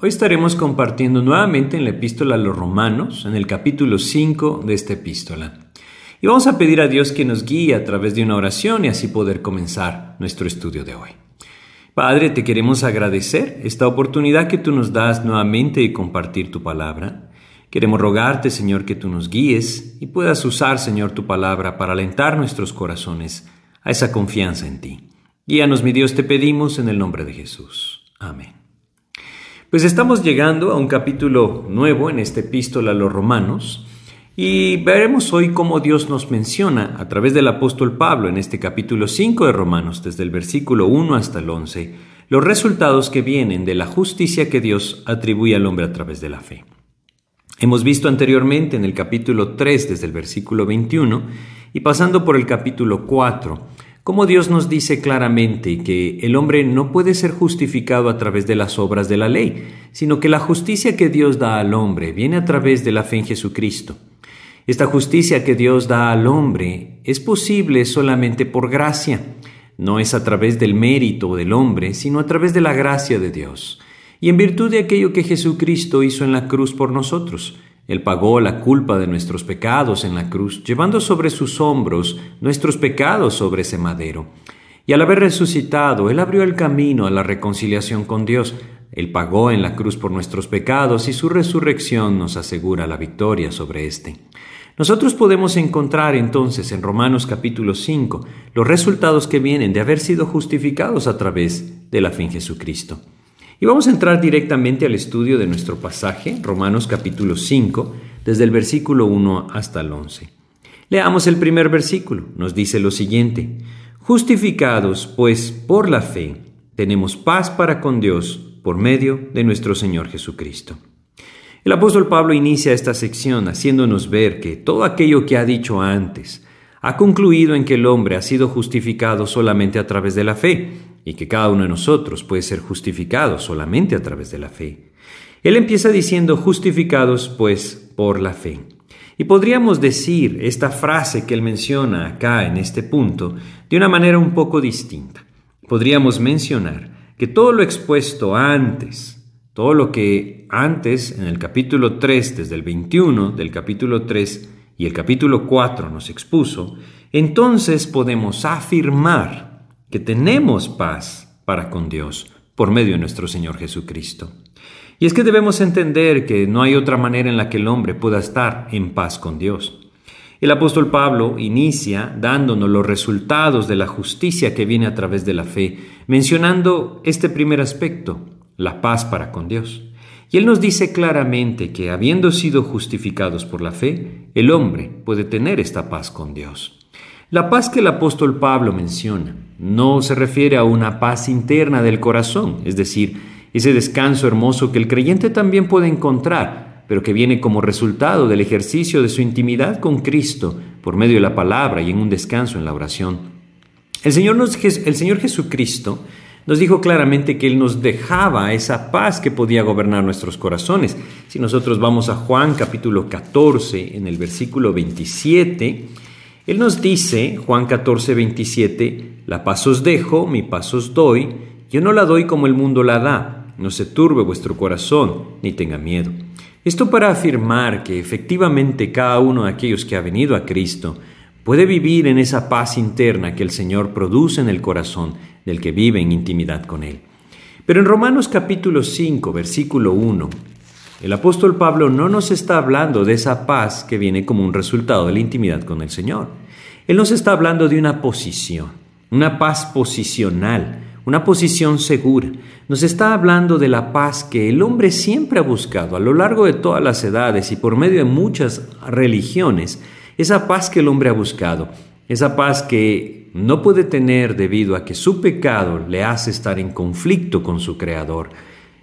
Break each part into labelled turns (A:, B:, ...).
A: Hoy estaremos compartiendo nuevamente en la epístola a los romanos, en el capítulo 5 de esta epístola. Y vamos a pedir a Dios que nos guíe a través de una oración y así poder comenzar nuestro estudio de hoy. Padre, te queremos agradecer esta oportunidad que tú nos das nuevamente de compartir tu palabra. Queremos rogarte, Señor, que tú nos guíes y puedas usar, Señor, tu palabra para alentar nuestros corazones a esa confianza en ti. Guíanos, mi Dios, te pedimos en el nombre de Jesús. Amén. Pues estamos llegando a un capítulo nuevo en esta epístola a los romanos y veremos hoy cómo Dios nos menciona a través del apóstol Pablo en este capítulo 5 de Romanos, desde el versículo 1 hasta el 11, los resultados que vienen de la justicia que Dios atribuye al hombre a través de la fe. Hemos visto anteriormente en el capítulo 3 desde el versículo 21 y pasando por el capítulo 4, como Dios nos dice claramente que el hombre no puede ser justificado a través de las obras de la ley, sino que la justicia que Dios da al hombre viene a través de la fe en Jesucristo. Esta justicia que Dios da al hombre es posible solamente por gracia, no es a través del mérito del hombre, sino a través de la gracia de Dios, y en virtud de aquello que Jesucristo hizo en la cruz por nosotros. Él pagó la culpa de nuestros pecados en la cruz, llevando sobre sus hombros nuestros pecados sobre ese madero. Y al haber resucitado, Él abrió el camino a la reconciliación con Dios. Él pagó en la cruz por nuestros pecados y su resurrección nos asegura la victoria sobre éste. Nosotros podemos encontrar entonces en Romanos capítulo 5 los resultados que vienen de haber sido justificados a través de la fe en Jesucristo. Y vamos a entrar directamente al estudio de nuestro pasaje, Romanos capítulo 5, desde el versículo 1 hasta el 11. Leamos el primer versículo. Nos dice lo siguiente. Justificados, pues, por la fe, tenemos paz para con Dios por medio de nuestro Señor Jesucristo. El apóstol Pablo inicia esta sección haciéndonos ver que todo aquello que ha dicho antes ha concluido en que el hombre ha sido justificado solamente a través de la fe y que cada uno de nosotros puede ser justificado solamente a través de la fe. Él empieza diciendo justificados pues por la fe. Y podríamos decir esta frase que él menciona acá en este punto de una manera un poco distinta. Podríamos mencionar que todo lo expuesto antes, todo lo que antes en el capítulo 3, desde el 21 del capítulo 3 y el capítulo 4 nos expuso, entonces podemos afirmar que tenemos paz para con Dios por medio de nuestro Señor Jesucristo. Y es que debemos entender que no hay otra manera en la que el hombre pueda estar en paz con Dios. El apóstol Pablo inicia dándonos los resultados de la justicia que viene a través de la fe, mencionando este primer aspecto, la paz para con Dios. Y él nos dice claramente que habiendo sido justificados por la fe, el hombre puede tener esta paz con Dios. La paz que el apóstol Pablo menciona no se refiere a una paz interna del corazón, es decir, ese descanso hermoso que el creyente también puede encontrar, pero que viene como resultado del ejercicio de su intimidad con Cristo por medio de la palabra y en un descanso en la oración. El Señor, el Señor Jesucristo nos dijo claramente que Él nos dejaba esa paz que podía gobernar nuestros corazones. Si nosotros vamos a Juan capítulo 14, en el versículo 27, él nos dice, Juan 14, 27, la paz os dejo, mi paz os doy, yo no la doy como el mundo la da, no se turbe vuestro corazón, ni tenga miedo. Esto para afirmar que efectivamente cada uno de aquellos que ha venido a Cristo puede vivir en esa paz interna que el Señor produce en el corazón del que vive en intimidad con Él. Pero en Romanos capítulo 5, versículo 1, El apóstol Pablo no nos está hablando de esa paz que viene como un resultado de la intimidad con el Señor. Él nos está hablando de una posición, una paz posicional, una posición segura. Nos está hablando de la paz que el hombre siempre ha buscado a lo largo de todas las edades y por medio de muchas religiones, esa paz que el hombre ha buscado, esa paz que no puede tener debido a que su pecado le hace estar en conflicto con su Creador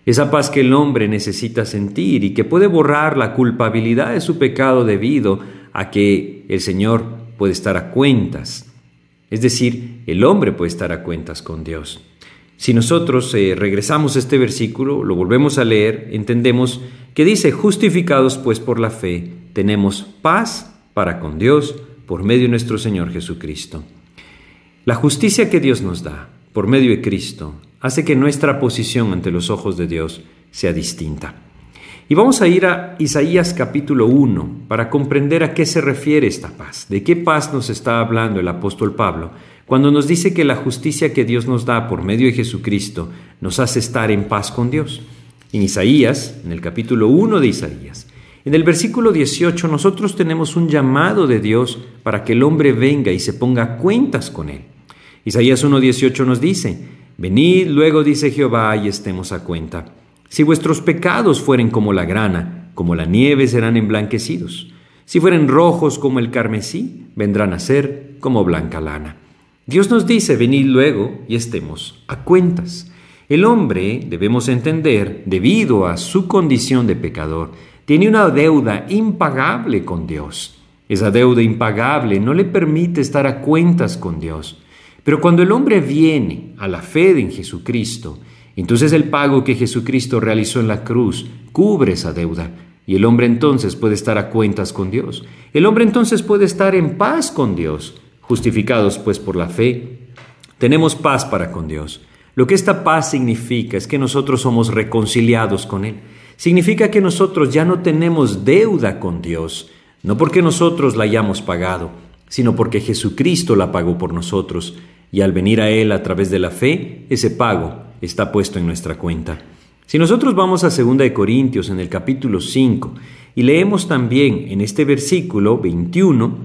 A: esa paz que el hombre necesita sentir y que puede borrar la culpabilidad de su pecado debido a que el Señor puede estar a cuentas. Es decir, el hombre puede estar a cuentas con Dios. Si nosotros eh, regresamos a este versículo, lo volvemos a leer, entendemos que dice, justificados pues por la fe, tenemos paz para con Dios por medio de nuestro Señor Jesucristo. La justicia que Dios nos da por medio de Cristo hace que nuestra posición ante los ojos de Dios sea distinta. Y vamos a ir a Isaías capítulo 1 para comprender a qué se refiere esta paz, de qué paz nos está hablando el apóstol Pablo cuando nos dice que la justicia que Dios nos da por medio de Jesucristo nos hace estar en paz con Dios. En Isaías, en el capítulo 1 de Isaías, en el versículo 18 nosotros tenemos un llamado de Dios para que el hombre venga y se ponga cuentas con él. Isaías 1.18 nos dice, Venid luego, dice Jehová, y estemos a cuenta. Si vuestros pecados fueren como la grana, como la nieve serán emblanquecidos. Si fueren rojos como el carmesí, vendrán a ser como blanca lana. Dios nos dice, venid luego y estemos a cuentas. El hombre, debemos entender, debido a su condición de pecador, tiene una deuda impagable con Dios. Esa deuda impagable no le permite estar a cuentas con Dios. Pero cuando el hombre viene a la fe en Jesucristo, entonces el pago que Jesucristo realizó en la cruz cubre esa deuda y el hombre entonces puede estar a cuentas con Dios. El hombre entonces puede estar en paz con Dios. Justificados pues por la fe, tenemos paz para con Dios. Lo que esta paz significa es que nosotros somos reconciliados con Él. Significa que nosotros ya no tenemos deuda con Dios, no porque nosotros la hayamos pagado, sino porque Jesucristo la pagó por nosotros y al venir a Él a través de la fe, ese pago está puesto en nuestra cuenta. Si nosotros vamos a 2 Corintios en el capítulo 5 y leemos también en este versículo 21,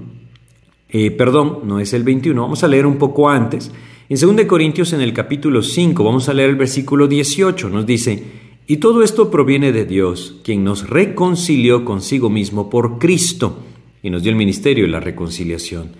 A: eh, perdón, no es el 21, vamos a leer un poco antes. En 2 Corintios en el capítulo 5 vamos a leer el versículo 18, nos dice, y todo esto proviene de Dios, quien nos reconcilió consigo mismo por Cristo y nos dio el ministerio de la reconciliación.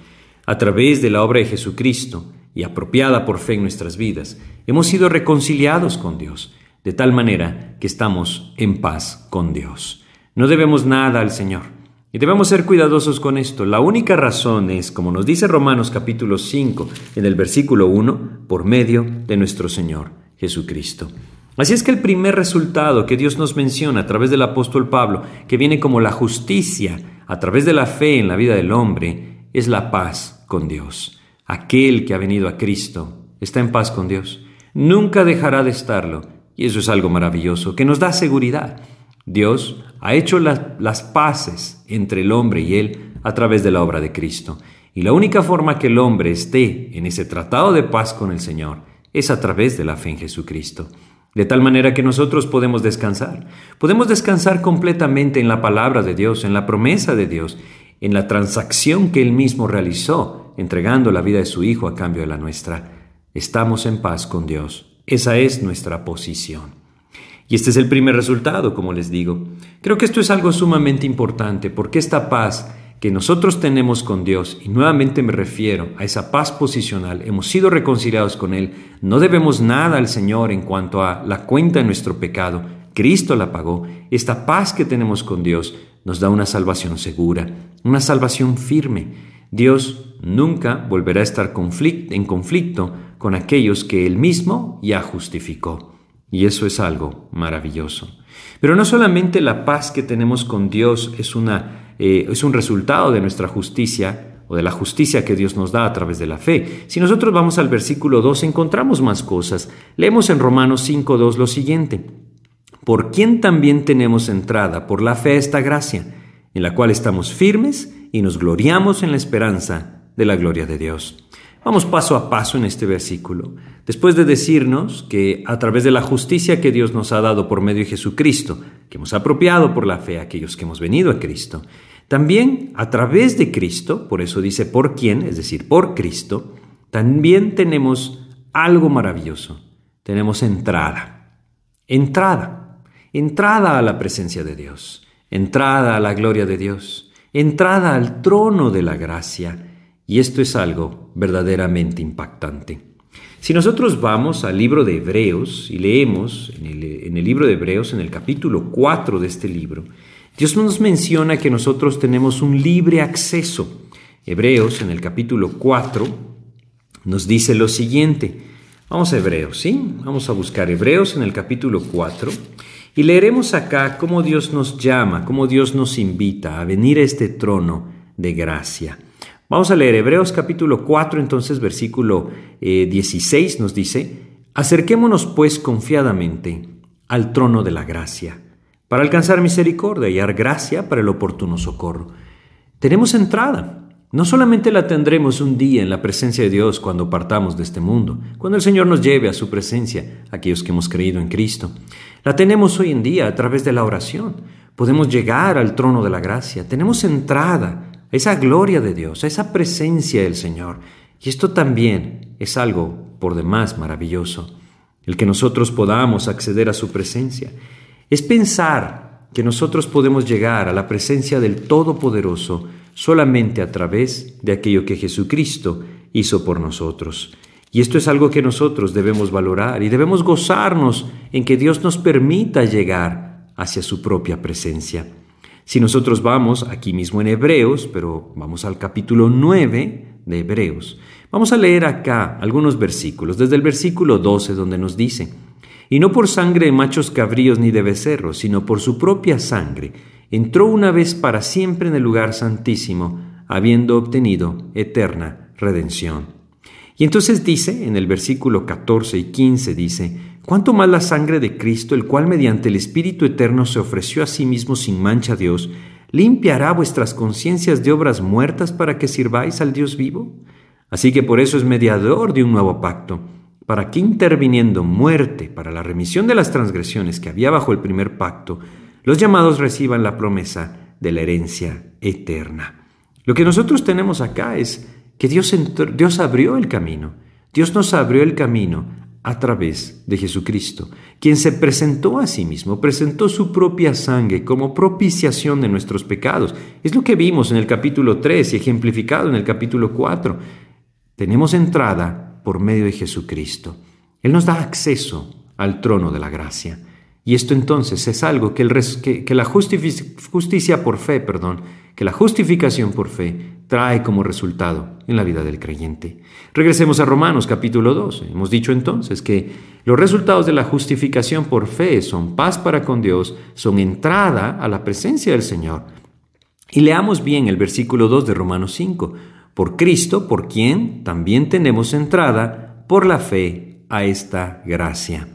A: A través de la obra de Jesucristo, y apropiada por fe en nuestras vidas, hemos sido reconciliados con Dios, de tal manera que estamos en paz con Dios. No debemos nada al Señor y debemos ser cuidadosos con esto. La única razón es, como nos dice Romanos capítulo 5 en el versículo 1, por medio de nuestro Señor Jesucristo. Así es que el primer resultado que Dios nos menciona a través del apóstol Pablo, que viene como la justicia a través de la fe en la vida del hombre, es la paz con Dios. Aquel que ha venido a Cristo está en paz con Dios. Nunca dejará de estarlo. Y eso es algo maravilloso, que nos da seguridad. Dios ha hecho las paces entre el hombre y Él a través de la obra de Cristo. Y la única forma que el hombre esté en ese tratado de paz con el Señor es a través de la fe en Jesucristo. De tal manera que nosotros podemos descansar. Podemos descansar completamente en la palabra de Dios, en la promesa de Dios, en la transacción que Él mismo realizó entregando la vida de su Hijo a cambio de la nuestra. Estamos en paz con Dios. Esa es nuestra posición. Y este es el primer resultado, como les digo. Creo que esto es algo sumamente importante porque esta paz que nosotros tenemos con Dios, y nuevamente me refiero a esa paz posicional, hemos sido reconciliados con Él, no debemos nada al Señor en cuanto a la cuenta de nuestro pecado, Cristo la pagó, esta paz que tenemos con Dios nos da una salvación segura, una salvación firme, Dios nunca volverá a estar en conflicto con aquellos que Él mismo ya justificó. Y eso es algo maravilloso. Pero no solamente la paz que tenemos con Dios es, una, eh, es un resultado de nuestra justicia o de la justicia que Dios nos da a través de la fe. Si nosotros vamos al versículo 2 encontramos más cosas. Leemos en Romanos 5.2 lo siguiente. Por quien también tenemos entrada por la fe esta gracia, en la cual estamos firmes y nos gloriamos en la esperanza de la gloria de Dios. Vamos paso a paso en este versículo. Después de decirnos que a través de la justicia que Dios nos ha dado por medio de Jesucristo, que hemos apropiado por la fe aquellos que hemos venido a Cristo. También a través de Cristo, por eso dice por quién, es decir, por Cristo, también tenemos algo maravilloso. Tenemos entrada. Entrada. Entrada a la presencia de Dios. Entrada a la gloria de Dios. Entrada al trono de la gracia. Y esto es algo verdaderamente impactante. Si nosotros vamos al libro de Hebreos y leemos en el, libro de Hebreos, en el capítulo 4 de este libro, Dios nos menciona que nosotros tenemos un libre acceso. Hebreos, en el capítulo 4, nos dice lo siguiente. Vamos a Hebreos, ¿sí? Vamos a buscar Hebreos en el capítulo 4 y leeremos acá cómo Dios nos llama, cómo Dios nos invita a venir a este trono de gracia. Vamos a leer Hebreos capítulo 4, entonces versículo 16 eh, nos dice, acerquémonos pues confiadamente al trono de la gracia para alcanzar misericordia y dar gracia para el oportuno socorro. Tenemos entrada. No solamente la tendremos un día en la presencia de Dios cuando partamos de este mundo, cuando el Señor nos lleve a su presencia, aquellos que hemos creído en Cristo. La tenemos hoy en día a través de la oración. Podemos llegar al trono de la gracia. Tenemos entrada a esa gloria de Dios, a esa presencia del Señor. Y esto también es algo por demás maravilloso, el que nosotros podamos acceder a su presencia es pensar que nosotros podemos llegar a la presencia del Todopoderoso solamente a través de aquello que Jesucristo hizo por nosotros. Y esto es algo que nosotros debemos valorar y debemos gozarnos en que Dios nos permita llegar hacia su propia presencia. Si nosotros vamos aquí mismo en Hebreos, pero vamos al capítulo 9 de Hebreos, vamos a leer acá algunos versículos, desde el versículo 12 donde nos dice, y no por sangre de machos cabríos ni de becerros, sino por su propia sangre, entró una vez para siempre en el lugar santísimo, habiendo obtenido eterna redención. Y entonces dice, en el versículo 14 y 15 dice, ¿cuánto más la sangre de Cristo, el cual mediante el Espíritu Eterno se ofreció a sí mismo sin mancha a Dios, limpiará vuestras conciencias de obras muertas para que sirváis al Dios vivo? Así que por eso es mediador de un nuevo pacto para que interviniendo muerte para la remisión de las transgresiones que había bajo el primer pacto, los llamados reciban la promesa de la herencia eterna. Lo que nosotros tenemos acá es que Dios, Dios abrió el camino. Dios nos abrió el camino a través de Jesucristo, quien se presentó a sí mismo, presentó su propia sangre como propiciación de nuestros pecados. Es lo que vimos en el capítulo 3 y ejemplificado en el capítulo 4. Tenemos entrada por medio de Jesucristo. Él nos da acceso al trono de la gracia. Y esto entonces es algo que, el que, la justicia por fe, perdón, que la justificación por fe trae como resultado en la vida del creyente. Regresemos a Romanos capítulo 12. Hemos dicho entonces que los resultados de la justificación por fe son paz para con Dios, son entrada a la presencia del Señor. Y leamos bien el versículo 2 de Romanos 5 por Cristo, por quien también tenemos entrada por la fe a esta gracia.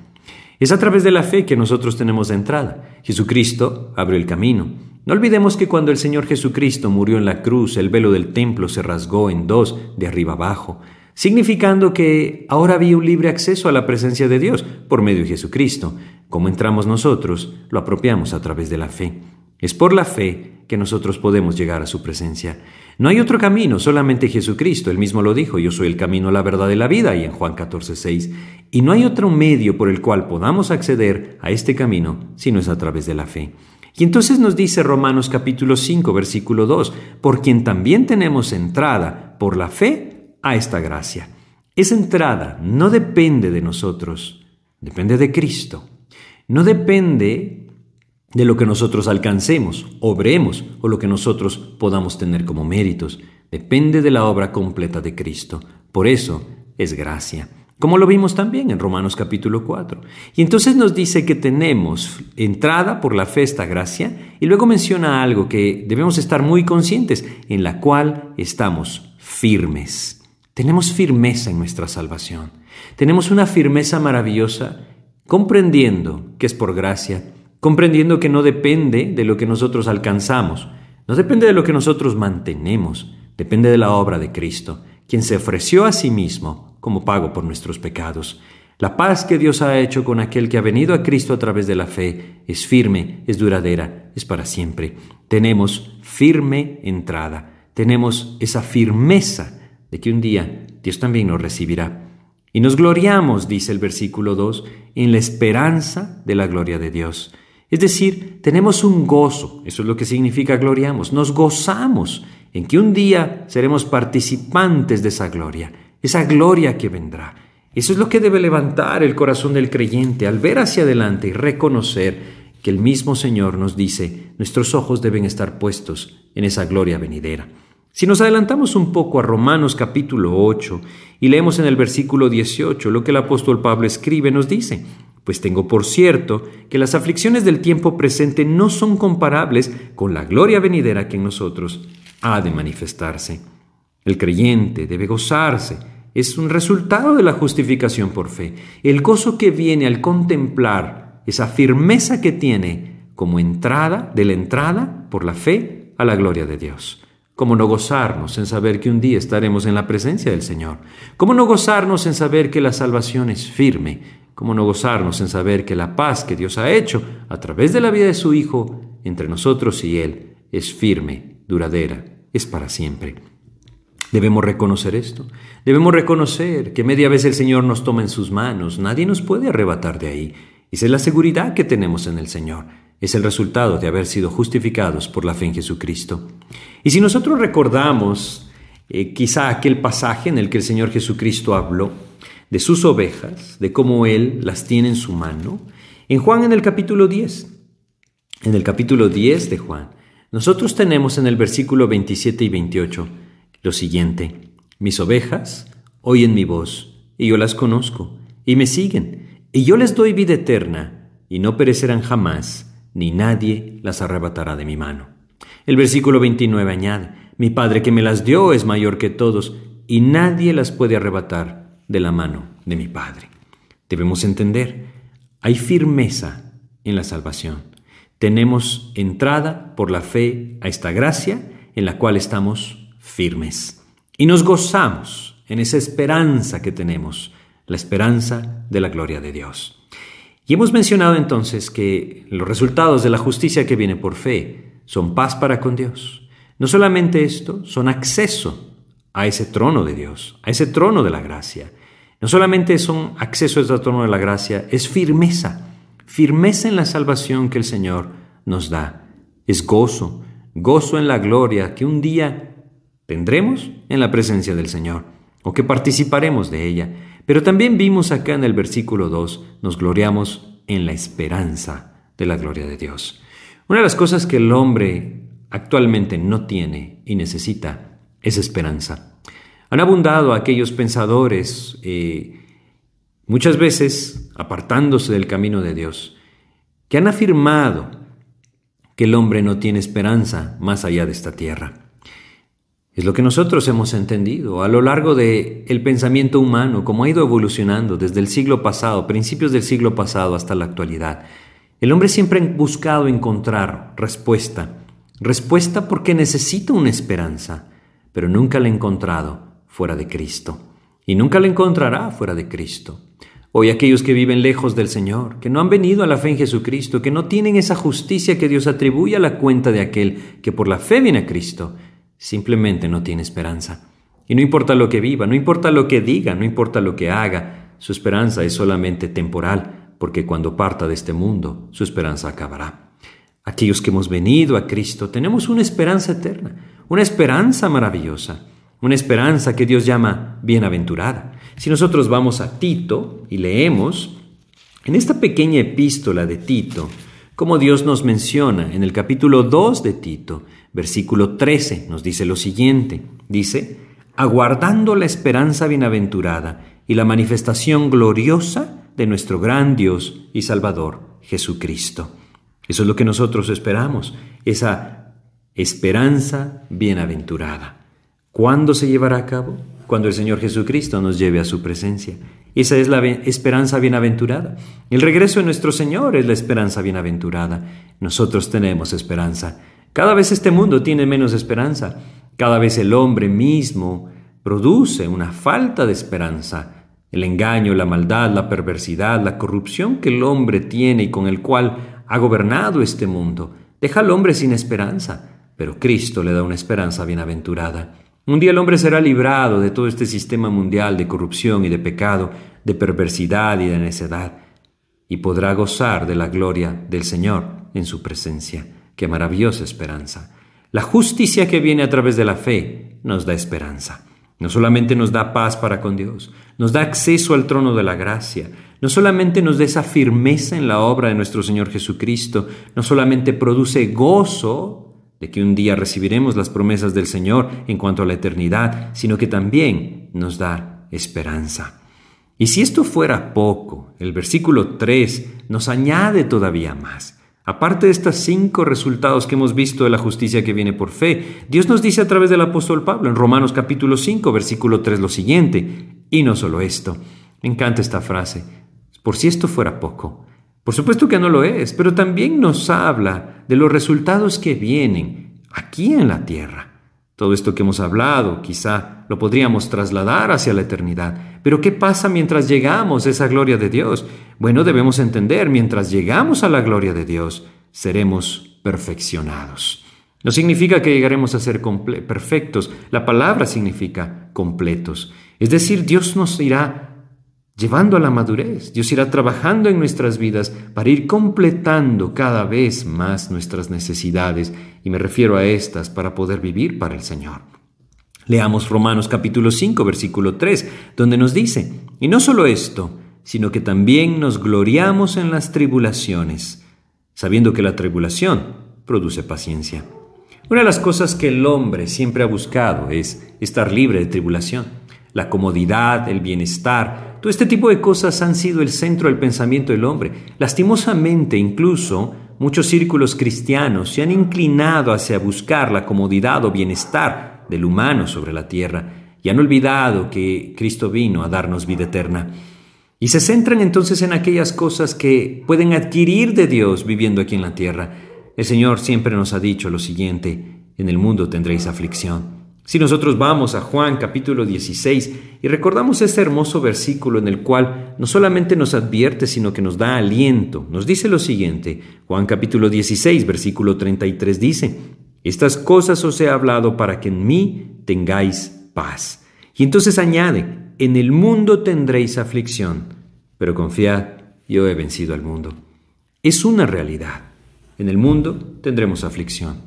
A: Es a través de la fe que nosotros tenemos entrada. Jesucristo abrió el camino. No olvidemos que cuando el Señor Jesucristo murió en la cruz, el velo del templo se rasgó en dos, de arriba abajo, significando que ahora había un libre acceso a la presencia de Dios por medio de Jesucristo. Como entramos nosotros, lo apropiamos a través de la fe. Es por la fe que nosotros podemos llegar a su presencia. No hay otro camino, solamente Jesucristo. Él mismo lo dijo, yo soy el camino, la verdad y la vida, y en Juan 14, 6. Y no hay otro medio por el cual podamos acceder a este camino, sino es a través de la fe. Y entonces nos dice Romanos capítulo 5, versículo 2, por quien también tenemos entrada por la fe a esta gracia. Esa entrada no depende de nosotros, depende de Cristo. No depende de lo que nosotros alcancemos, obremos o lo que nosotros podamos tener como méritos. Depende de la obra completa de Cristo. Por eso es gracia. Como lo vimos también en Romanos capítulo 4. Y entonces nos dice que tenemos entrada por la fe esta gracia y luego menciona algo que debemos estar muy conscientes, en la cual estamos firmes. Tenemos firmeza en nuestra salvación. Tenemos una firmeza maravillosa comprendiendo que es por gracia comprendiendo que no depende de lo que nosotros alcanzamos, no depende de lo que nosotros mantenemos, depende de la obra de Cristo, quien se ofreció a sí mismo como pago por nuestros pecados. La paz que Dios ha hecho con aquel que ha venido a Cristo a través de la fe es firme, es duradera, es para siempre. Tenemos firme entrada, tenemos esa firmeza de que un día Dios también nos recibirá. Y nos gloriamos, dice el versículo 2, en la esperanza de la gloria de Dios. Es decir, tenemos un gozo, eso es lo que significa gloriamos, nos gozamos en que un día seremos participantes de esa gloria, esa gloria que vendrá. Eso es lo que debe levantar el corazón del creyente al ver hacia adelante y reconocer que el mismo Señor nos dice, nuestros ojos deben estar puestos en esa gloria venidera. Si nos adelantamos un poco a Romanos capítulo 8 y leemos en el versículo 18 lo que el apóstol Pablo escribe, nos dice, pues tengo por cierto que las aflicciones del tiempo presente no son comparables con la gloria venidera que en nosotros ha de manifestarse. El creyente debe gozarse, es un resultado de la justificación por fe, el gozo que viene al contemplar esa firmeza que tiene como entrada de la entrada por la fe a la gloria de Dios. ¿Cómo no gozarnos en saber que un día estaremos en la presencia del Señor? ¿Cómo no gozarnos en saber que la salvación es firme, ¿Cómo no gozarnos en saber que la paz que Dios ha hecho a través de la vida de su Hijo entre nosotros y Él es firme, duradera, es para siempre? Debemos reconocer esto. Debemos reconocer que media vez el Señor nos toma en sus manos. Nadie nos puede arrebatar de ahí. Esa es la seguridad que tenemos en el Señor. Es el resultado de haber sido justificados por la fe en Jesucristo. Y si nosotros recordamos eh, quizá aquel pasaje en el que el Señor Jesucristo habló, de sus ovejas, de cómo Él las tiene en su mano, en Juan en el capítulo 10. En el capítulo 10 de Juan, nosotros tenemos en el versículo 27 y 28 lo siguiente, mis ovejas oyen mi voz, y yo las conozco, y me siguen, y yo les doy vida eterna, y no perecerán jamás, ni nadie las arrebatará de mi mano. El versículo 29 añade, mi Padre que me las dio es mayor que todos, y nadie las puede arrebatar de la mano de mi Padre. Debemos entender, hay firmeza en la salvación. Tenemos entrada por la fe a esta gracia en la cual estamos firmes. Y nos gozamos en esa esperanza que tenemos, la esperanza de la gloria de Dios. Y hemos mencionado entonces que los resultados de la justicia que viene por fe son paz para con Dios. No solamente esto, son acceso a ese trono de Dios, a ese trono de la gracia. No solamente son acceso a ese trono de la gracia, es firmeza, firmeza en la salvación que el Señor nos da. Es gozo, gozo en la gloria que un día tendremos en la presencia del Señor o que participaremos de ella. Pero también vimos acá en el versículo 2, nos gloriamos en la esperanza de la gloria de Dios. Una de las cosas que el hombre actualmente no tiene y necesita es esperanza. Han abundado aquellos pensadores, eh, muchas veces apartándose del camino de Dios, que han afirmado que el hombre no tiene esperanza más allá de esta tierra. Es lo que nosotros hemos entendido a lo largo del el pensamiento humano, como ha ido evolucionando desde el siglo pasado, principios del siglo pasado hasta la actualidad. El hombre siempre ha buscado encontrar respuesta, respuesta porque necesita una esperanza pero nunca la ha encontrado fuera de Cristo. Y nunca la encontrará fuera de Cristo. Hoy aquellos que viven lejos del Señor, que no han venido a la fe en Jesucristo, que no tienen esa justicia que Dios atribuye a la cuenta de aquel que por la fe viene a Cristo, simplemente no tiene esperanza. Y no importa lo que viva, no importa lo que diga, no importa lo que haga, su esperanza es solamente temporal, porque cuando parta de este mundo, su esperanza acabará. Aquellos que hemos venido a Cristo tenemos una esperanza eterna, una esperanza maravillosa, una esperanza que Dios llama bienaventurada. Si nosotros vamos a Tito y leemos en esta pequeña epístola de Tito, como Dios nos menciona en el capítulo 2 de Tito, versículo 13, nos dice lo siguiente, dice, aguardando la esperanza bienaventurada y la manifestación gloriosa de nuestro gran Dios y Salvador, Jesucristo. Eso es lo que nosotros esperamos, esa esperanza bienaventurada. ¿Cuándo se llevará a cabo? Cuando el Señor Jesucristo nos lleve a su presencia. Esa es la esperanza bienaventurada. El regreso de nuestro Señor es la esperanza bienaventurada. Nosotros tenemos esperanza. Cada vez este mundo tiene menos esperanza. Cada vez el hombre mismo produce una falta de esperanza. El engaño, la maldad, la perversidad, la corrupción que el hombre tiene y con el cual ha gobernado este mundo, deja al hombre sin esperanza, pero Cristo le da una esperanza bienaventurada. Un día el hombre será librado de todo este sistema mundial de corrupción y de pecado, de perversidad y de necedad, y podrá gozar de la gloria del Señor en su presencia. Qué maravillosa esperanza. La justicia que viene a través de la fe nos da esperanza. No solamente nos da paz para con Dios, nos da acceso al trono de la gracia, no solamente nos da esa firmeza en la obra de nuestro Señor Jesucristo, no solamente produce gozo de que un día recibiremos las promesas del Señor en cuanto a la eternidad, sino que también nos da esperanza. Y si esto fuera poco, el versículo 3 nos añade todavía más. Aparte de estos cinco resultados que hemos visto de la justicia que viene por fe, Dios nos dice a través del apóstol Pablo en Romanos capítulo 5, versículo 3 lo siguiente, y no solo esto, me encanta esta frase, por si esto fuera poco, por supuesto que no lo es, pero también nos habla de los resultados que vienen aquí en la tierra. Todo esto que hemos hablado quizá lo podríamos trasladar hacia la eternidad. Pero ¿qué pasa mientras llegamos a esa gloria de Dios? Bueno, debemos entender, mientras llegamos a la gloria de Dios, seremos perfeccionados. No significa que llegaremos a ser perfectos, la palabra significa completos. Es decir, Dios nos irá llevando a la madurez. Dios irá trabajando en nuestras vidas para ir completando cada vez más nuestras necesidades, y me refiero a estas para poder vivir para el Señor. Leamos Romanos capítulo 5, versículo 3, donde nos dice, y no solo esto, sino que también nos gloriamos en las tribulaciones, sabiendo que la tribulación produce paciencia. Una de las cosas que el hombre siempre ha buscado es estar libre de tribulación. La comodidad, el bienestar, todo este tipo de cosas han sido el centro del pensamiento del hombre. Lastimosamente, incluso, muchos círculos cristianos se han inclinado hacia buscar la comodidad o bienestar del humano sobre la tierra y han olvidado que Cristo vino a darnos vida eterna. Y se centran entonces en aquellas cosas que pueden adquirir de Dios viviendo aquí en la tierra. El Señor siempre nos ha dicho lo siguiente, en el mundo tendréis aflicción. Si nosotros vamos a Juan capítulo 16 y recordamos ese hermoso versículo en el cual no solamente nos advierte, sino que nos da aliento, nos dice lo siguiente, Juan capítulo 16, versículo 33 dice, Estas cosas os he hablado para que en mí tengáis paz. Y entonces añade, en el mundo tendréis aflicción, pero confiad, yo he vencido al mundo. Es una realidad. En el mundo tendremos aflicción.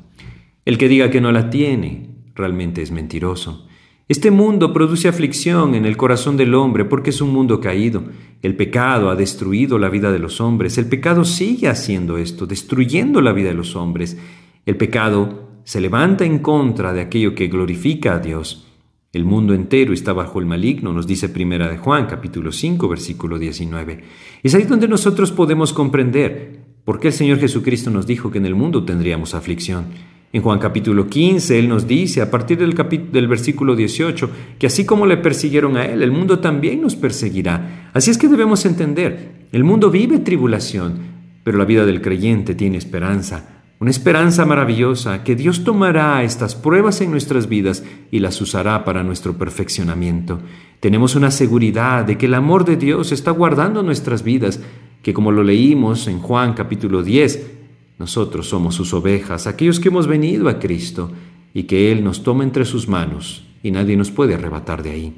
A: El que diga que no la tiene, realmente es mentiroso. Este mundo produce aflicción en el corazón del hombre porque es un mundo caído. El pecado ha destruido la vida de los hombres. El pecado sigue haciendo esto, destruyendo la vida de los hombres. El pecado se levanta en contra de aquello que glorifica a Dios. El mundo entero está bajo el maligno, nos dice Primera de Juan, capítulo 5, versículo 19. Es ahí donde nosotros podemos comprender por qué el Señor Jesucristo nos dijo que en el mundo tendríamos aflicción. En Juan capítulo 15, Él nos dice, a partir del, del versículo 18, que así como le persiguieron a Él, el mundo también nos perseguirá. Así es que debemos entender, el mundo vive tribulación, pero la vida del creyente tiene esperanza. Una esperanza maravillosa que Dios tomará estas pruebas en nuestras vidas y las usará para nuestro perfeccionamiento. Tenemos una seguridad de que el amor de Dios está guardando nuestras vidas, que como lo leímos en Juan capítulo 10, nosotros somos sus ovejas, aquellos que hemos venido a Cristo y que Él nos toma entre sus manos y nadie nos puede arrebatar de ahí.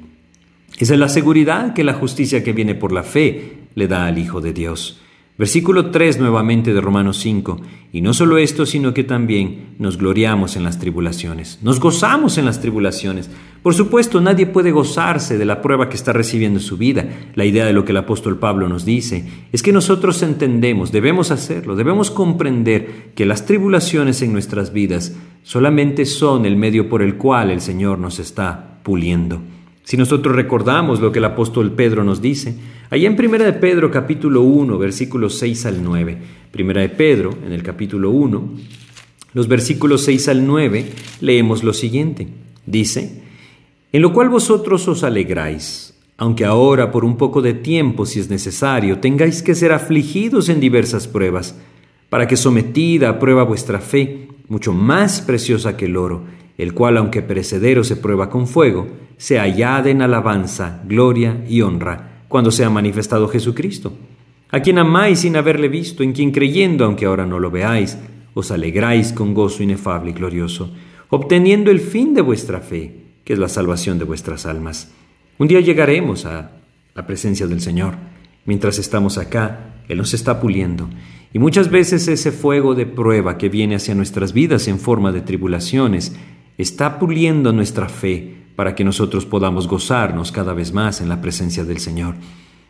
A: Esa es la seguridad que la justicia que viene por la fe le da al Hijo de Dios. Versículo 3 nuevamente de Romanos 5. Y no solo esto, sino que también nos gloriamos en las tribulaciones, nos gozamos en las tribulaciones. Por supuesto, nadie puede gozarse de la prueba que está recibiendo en su vida. La idea de lo que el apóstol Pablo nos dice es que nosotros entendemos, debemos hacerlo, debemos comprender que las tribulaciones en nuestras vidas solamente son el medio por el cual el Señor nos está puliendo. Si nosotros recordamos lo que el apóstol Pedro nos dice, allá en 1 de Pedro capítulo 1, versículos 6 al 9, 1 de Pedro en el capítulo 1, los versículos 6 al 9, leemos lo siguiente. Dice, en lo cual vosotros os alegráis, aunque ahora por un poco de tiempo, si es necesario, tengáis que ser afligidos en diversas pruebas, para que sometida a prueba vuestra fe, mucho más preciosa que el oro, el cual aunque perecedero se prueba con fuego, se hallada en alabanza, gloria y honra, cuando sea manifestado Jesucristo, a quien amáis sin haberle visto, en quien creyendo, aunque ahora no lo veáis, os alegráis con gozo inefable y glorioso, obteniendo el fin de vuestra fe, que es la salvación de vuestras almas. Un día llegaremos a la presencia del Señor. Mientras estamos acá, Él nos está puliendo. Y muchas veces ese fuego de prueba que viene hacia nuestras vidas en forma de tribulaciones está puliendo nuestra fe para que nosotros podamos gozarnos cada vez más en la presencia del Señor.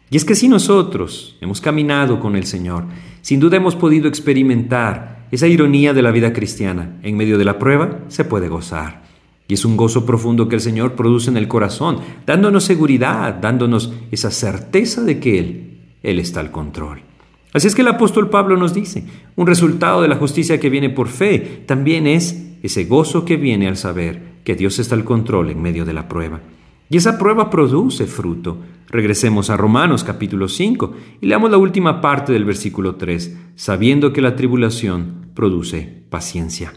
A: Y es que si nosotros hemos caminado con el Señor, sin duda hemos podido experimentar esa ironía de la vida cristiana. En medio de la prueba se puede gozar. Y es un gozo profundo que el Señor produce en el corazón, dándonos seguridad, dándonos esa certeza de que Él, Él está al control. Así es que el apóstol Pablo nos dice, un resultado de la justicia que viene por fe también es ese gozo que viene al saber que Dios está al control en medio de la prueba. Y esa prueba produce fruto. Regresemos a Romanos capítulo 5 y leamos la última parte del versículo 3, sabiendo que la tribulación produce paciencia.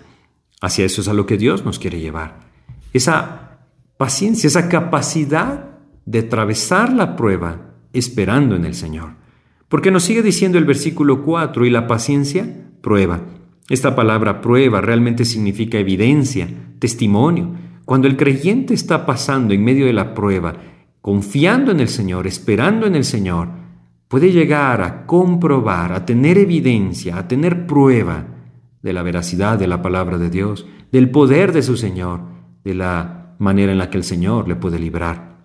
A: Hacia eso es a lo que Dios nos quiere llevar esa paciencia, esa capacidad de atravesar la prueba esperando en el Señor. Porque nos sigue diciendo el versículo 4, y la paciencia, prueba. Esta palabra prueba realmente significa evidencia, testimonio. Cuando el creyente está pasando en medio de la prueba, confiando en el Señor, esperando en el Señor, puede llegar a comprobar, a tener evidencia, a tener prueba de la veracidad de la palabra de Dios, del poder de su Señor de la manera en la que el Señor le puede librar,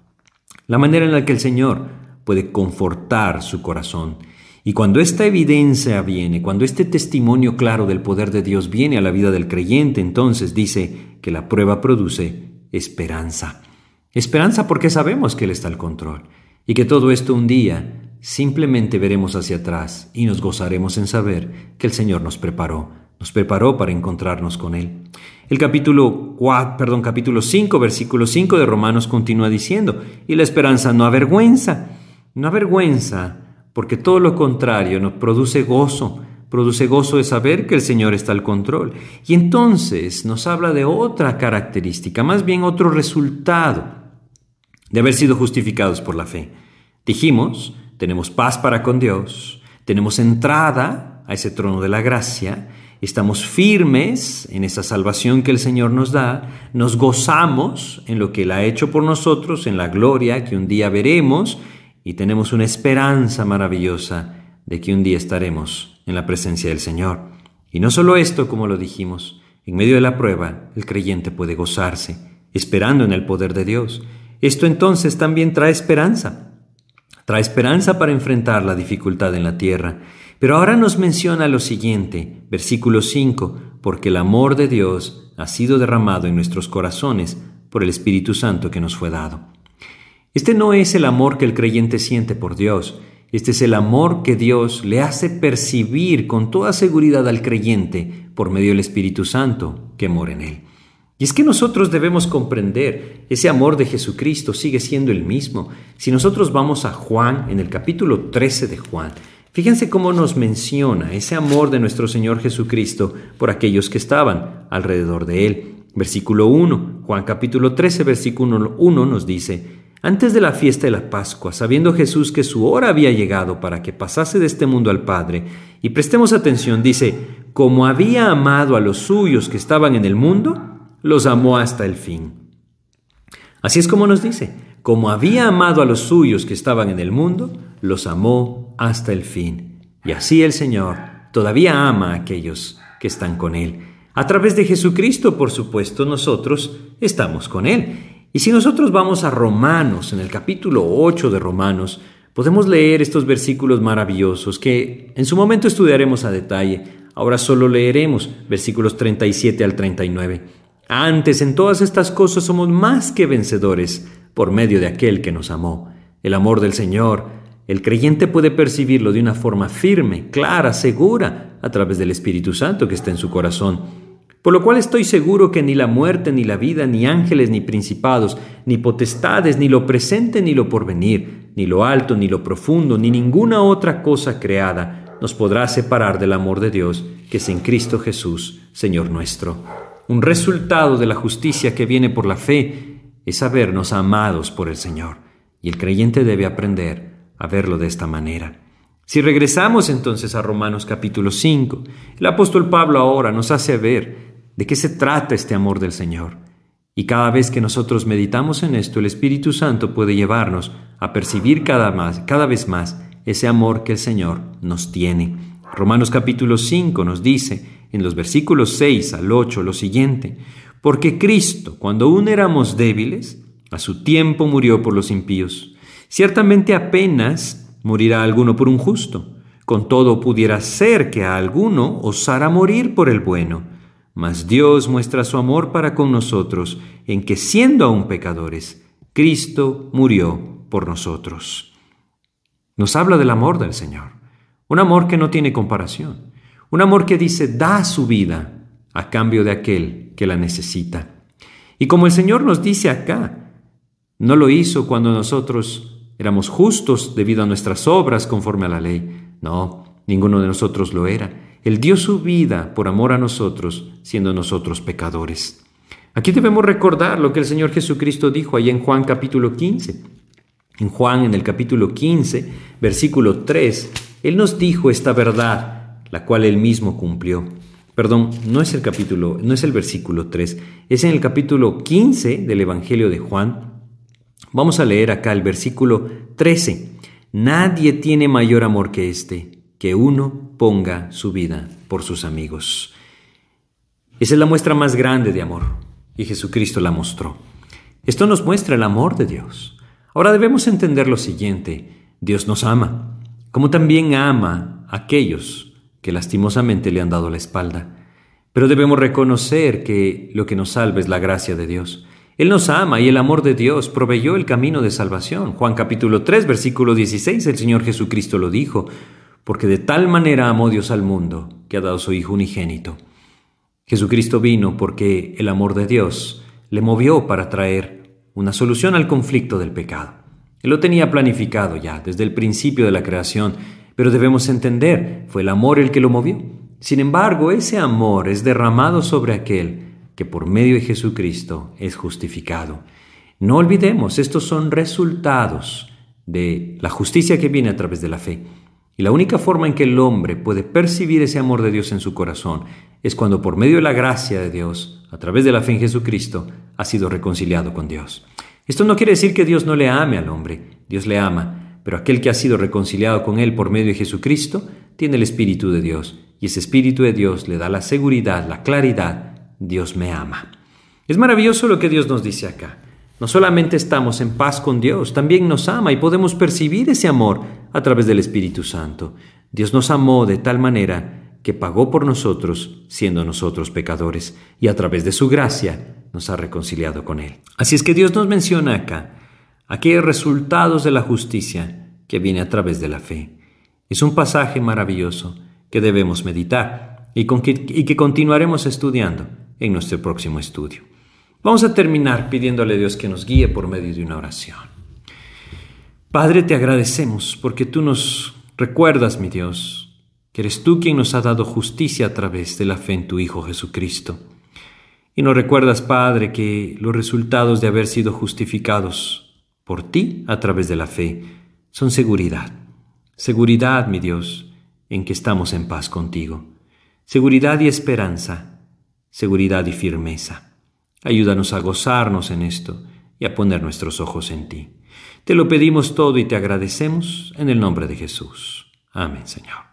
A: la manera en la que el Señor puede confortar su corazón. Y cuando esta evidencia viene, cuando este testimonio claro del poder de Dios viene a la vida del creyente, entonces dice que la prueba produce esperanza. Esperanza porque sabemos que Él está al control y que todo esto un día simplemente veremos hacia atrás y nos gozaremos en saber que el Señor nos preparó, nos preparó para encontrarnos con Él. El capítulo 4, perdón, capítulo 5, versículo 5 de Romanos continúa diciendo, y la esperanza no avergüenza, no avergüenza, porque todo lo contrario nos produce gozo, produce gozo de saber que el Señor está al control. Y entonces nos habla de otra característica, más bien otro resultado de haber sido justificados por la fe. Dijimos, tenemos paz para con Dios, tenemos entrada a ese trono de la gracia, estamos firmes en esa salvación que el Señor nos da, nos gozamos en lo que Él ha hecho por nosotros, en la gloria que un día veremos, y tenemos una esperanza maravillosa de que un día estaremos en la presencia del Señor. Y no solo esto, como lo dijimos, en medio de la prueba el creyente puede gozarse, esperando en el poder de Dios. Esto entonces también trae esperanza. Trae esperanza para enfrentar la dificultad en la tierra pero ahora nos menciona lo siguiente, versículo 5, porque el amor de Dios ha sido derramado en nuestros corazones por el Espíritu Santo que nos fue dado. Este no es el amor que el creyente siente por Dios, este es el amor que Dios le hace percibir con toda seguridad al creyente por medio del Espíritu Santo que mora en él. Y es que nosotros debemos comprender, ese amor de Jesucristo sigue siendo el mismo. Si nosotros vamos a Juan, en el capítulo 13 de Juan, Fíjense cómo nos menciona ese amor de nuestro Señor Jesucristo por aquellos que estaban alrededor de Él. Versículo 1, Juan capítulo 13, versículo 1 nos dice, antes de la fiesta de la Pascua, sabiendo Jesús que su hora había llegado para que pasase de este mundo al Padre, y prestemos atención, dice, como había amado a los suyos que estaban en el mundo, los amó hasta el fin. Así es como nos dice, como había amado a los suyos que estaban en el mundo, los amó hasta el fin. Y así el Señor todavía ama a aquellos que están con Él. A través de Jesucristo, por supuesto, nosotros estamos con Él. Y si nosotros vamos a Romanos, en el capítulo 8 de Romanos, podemos leer estos versículos maravillosos que en su momento estudiaremos a detalle. Ahora solo leeremos versículos 37 al 39. Antes, en todas estas cosas somos más que vencedores por medio de aquel que nos amó. El amor del Señor el creyente puede percibirlo de una forma firme, clara, segura, a través del Espíritu Santo que está en su corazón. Por lo cual estoy seguro que ni la muerte, ni la vida, ni ángeles, ni principados, ni potestades, ni lo presente, ni lo porvenir, ni lo alto, ni lo profundo, ni ninguna otra cosa creada nos podrá separar del amor de Dios que es en Cristo Jesús, Señor nuestro. Un resultado de la justicia que viene por la fe es sabernos amados por el Señor, y el creyente debe aprender a verlo de esta manera. Si regresamos entonces a Romanos capítulo 5, el apóstol Pablo ahora nos hace ver de qué se trata este amor del Señor. Y cada vez que nosotros meditamos en esto, el Espíritu Santo puede llevarnos a percibir cada, más, cada vez más ese amor que el Señor nos tiene. Romanos capítulo 5 nos dice en los versículos 6 al 8 lo siguiente, porque Cristo, cuando aún éramos débiles, a su tiempo murió por los impíos. Ciertamente apenas morirá alguno por un justo. Con todo pudiera ser que a alguno osara morir por el bueno. Mas Dios muestra su amor para con nosotros en que siendo aún pecadores, Cristo murió por nosotros. Nos habla del amor del Señor, un amor que no tiene comparación, un amor que dice da su vida a cambio de aquel que la necesita. Y como el Señor nos dice acá, no lo hizo cuando nosotros éramos justos debido a nuestras obras conforme a la ley. No, ninguno de nosotros lo era. Él dio su vida por amor a nosotros, siendo nosotros pecadores. Aquí debemos recordar lo que el Señor Jesucristo dijo ahí en Juan capítulo 15. En Juan, en el capítulo 15, versículo 3, Él nos dijo esta verdad, la cual Él mismo cumplió. Perdón, no es el capítulo, no es el versículo 3, es en el capítulo 15 del Evangelio de Juan. Vamos a leer acá el versículo 13. Nadie tiene mayor amor que este, que uno ponga su vida por sus amigos. Esa es la muestra más grande de amor, y Jesucristo la mostró. Esto nos muestra el amor de Dios. Ahora debemos entender lo siguiente, Dios nos ama, como también ama a aquellos que lastimosamente le han dado la espalda. Pero debemos reconocer que lo que nos salva es la gracia de Dios. Él nos ama y el amor de Dios proveyó el camino de salvación. Juan capítulo 3, versículo 16, el Señor Jesucristo lo dijo porque de tal manera amó Dios al mundo que ha dado su Hijo unigénito. Jesucristo vino porque el amor de Dios le movió para traer una solución al conflicto del pecado. Él lo tenía planificado ya desde el principio de la creación, pero debemos entender, fue el amor el que lo movió. Sin embargo, ese amor es derramado sobre aquel que por medio de Jesucristo es justificado. No olvidemos, estos son resultados de la justicia que viene a través de la fe. Y la única forma en que el hombre puede percibir ese amor de Dios en su corazón es cuando por medio de la gracia de Dios, a través de la fe en Jesucristo, ha sido reconciliado con Dios. Esto no quiere decir que Dios no le ame al hombre, Dios le ama, pero aquel que ha sido reconciliado con él por medio de Jesucristo tiene el Espíritu de Dios, y ese Espíritu de Dios le da la seguridad, la claridad, Dios me ama. Es maravilloso lo que Dios nos dice acá. No solamente estamos en paz con Dios, también nos ama y podemos percibir ese amor a través del Espíritu Santo. Dios nos amó de tal manera que pagó por nosotros siendo nosotros pecadores y a través de su gracia nos ha reconciliado con Él. Así es que Dios nos menciona acá aquellos resultados de la justicia que viene a través de la fe. Es un pasaje maravilloso que debemos meditar y, que, y que continuaremos estudiando en nuestro próximo estudio. Vamos a terminar pidiéndole a Dios que nos guíe por medio de una oración. Padre, te agradecemos porque tú nos recuerdas, mi Dios, que eres tú quien nos ha dado justicia a través de la fe en tu Hijo Jesucristo. Y nos recuerdas, Padre, que los resultados de haber sido justificados por ti a través de la fe son seguridad. Seguridad, mi Dios, en que estamos en paz contigo. Seguridad y esperanza. Seguridad y firmeza. Ayúdanos a gozarnos en esto y a poner nuestros ojos en ti. Te lo pedimos todo y te agradecemos en el nombre de Jesús. Amén, Señor.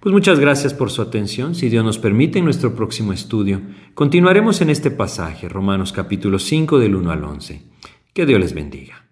A: Pues muchas gracias por su atención. Si Dios nos permite, en nuestro próximo estudio continuaremos en este pasaje, Romanos capítulo 5 del 1 al 11. Que Dios les bendiga.